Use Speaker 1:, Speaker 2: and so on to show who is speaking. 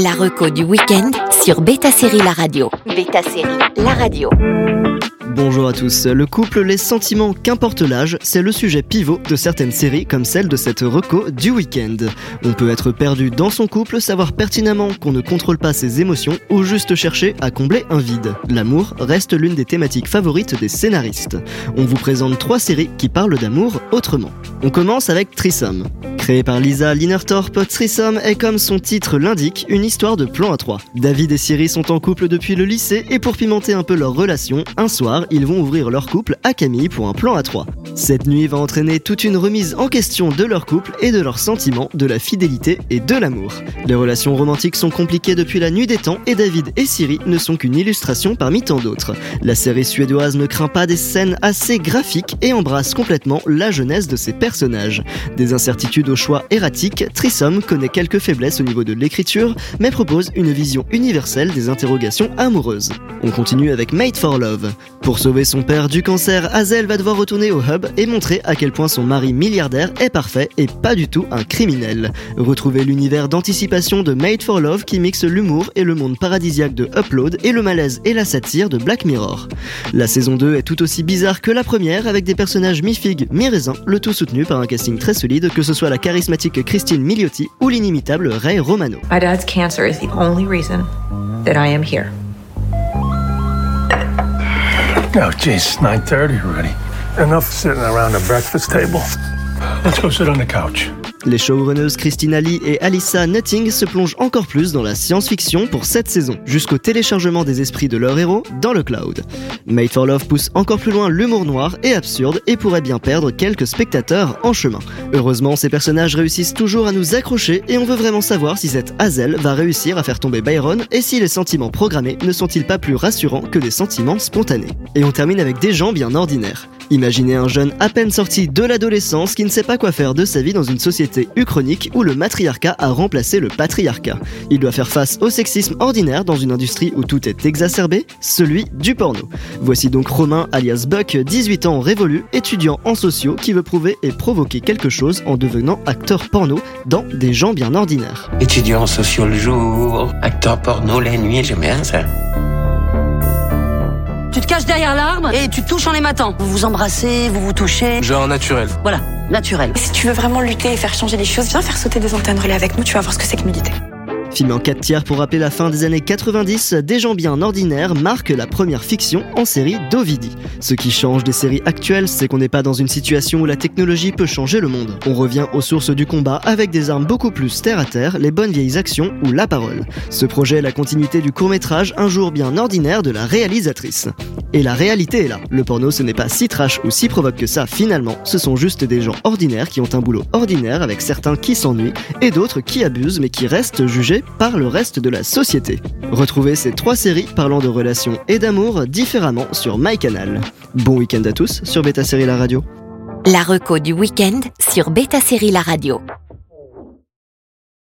Speaker 1: La reco du week-end sur Beta Série La Radio. Beta Série La Radio.
Speaker 2: Bonjour à tous. Le couple, les sentiments, qu'importe l'âge, c'est le sujet pivot de certaines séries comme celle de cette reco du week-end. On peut être perdu dans son couple, savoir pertinemment qu'on ne contrôle pas ses émotions ou juste chercher à combler un vide. L'amour reste l'une des thématiques favorites des scénaristes. On vous présente trois séries qui parlent d'amour autrement. On commence avec Trissom. Créé par Lisa Linertorp, Trissom est comme son titre l'indique, une histoire de plan à trois. David et Siri sont en couple depuis le lycée et pour pimenter un peu leur relation, un soir, ils vont ouvrir leur couple à Camille pour un plan à trois. Cette nuit va entraîner toute une remise en question de leur couple et de leurs sentiments, de la fidélité et de l'amour. Les relations romantiques sont compliquées depuis la nuit des temps et David et Siri ne sont qu'une illustration parmi tant d'autres. La série suédoise ne craint pas des scènes assez graphiques et embrasse complètement la jeunesse de ses personnages. Des incertitudes au choix erratique, Trissom connaît quelques faiblesses au niveau de l'écriture, mais propose une vision universelle des interrogations amoureuses. On continue avec Made for Love. Pour sauver son père du cancer, Hazel va devoir retourner au hub et montrer à quel point son mari milliardaire est parfait et pas du tout un criminel. Retrouvez l'univers d'anticipation de Made for Love qui mixe l'humour et le monde paradisiaque de Upload et le malaise et la satire de Black Mirror. La saison 2 est tout aussi bizarre que la première avec des personnages mi-figue, mi-raisin, le tout soutenu par un casting très solide que ce soit la charismatique Christine Milioti ou l'inimitable Ray Romano.
Speaker 3: My dad's cancer is the only reason that I am here.
Speaker 4: Oh, geez, 9.30 already. Enough sitting around the breakfast table. Let's go sit on the couch.
Speaker 2: Les showrunneuses Christina Lee et Alyssa Nutting se plongent encore plus dans la science-fiction pour cette saison, jusqu'au téléchargement des esprits de leurs héros dans le cloud. Made for Love pousse encore plus loin l'humour noir et absurde et pourrait bien perdre quelques spectateurs en chemin. Heureusement, ces personnages réussissent toujours à nous accrocher et on veut vraiment savoir si cette Hazel va réussir à faire tomber Byron et si les sentiments programmés ne sont-ils pas plus rassurants que des sentiments spontanés. Et on termine avec des gens bien ordinaires. Imaginez un jeune à peine sorti de l'adolescence qui ne sait pas quoi faire de sa vie dans une société uchronique où le matriarcat a remplacé le patriarcat. Il doit faire face au sexisme ordinaire dans une industrie où tout est exacerbé, celui du porno. Voici donc Romain alias Buck, 18 ans révolu, étudiant en sociaux qui veut prouver et provoquer quelque chose en devenant acteur porno dans Des gens bien ordinaires.
Speaker 5: Étudiant en sociaux le jour, acteur porno la nuit, j'aime bien ça.
Speaker 6: Tu te caches derrière l'arbre et tu touches en les matant. Vous vous embrassez, vous vous touchez.
Speaker 7: Genre naturel.
Speaker 6: Voilà, naturel.
Speaker 8: Si tu veux vraiment lutter et faire changer les choses, viens faire sauter des antennes relais avec nous, tu vas voir ce que c'est que militer.
Speaker 2: Film en 4 tiers pour rappeler la fin des années 90, Des gens bien ordinaires marque la première fiction en série d'Ovidie. Ce qui change des séries actuelles, c'est qu'on n'est pas dans une situation où la technologie peut changer le monde. On revient aux sources du combat avec des armes beaucoup plus terre à terre, les bonnes vieilles actions ou la parole. Ce projet est la continuité du court-métrage Un jour bien ordinaire de la réalisatrice. Et la réalité est là. Le porno, ce n'est pas si trash ou si provoque que ça finalement. Ce sont juste des gens ordinaires qui ont un boulot ordinaire avec certains qui s'ennuient et d'autres qui abusent mais qui restent jugés par le reste de la société. Retrouvez ces trois séries parlant de relations et d'amour différemment sur MyCanal. Bon week-end à tous sur Beta Série La Radio.
Speaker 1: La reco du week-end sur Beta Série La Radio.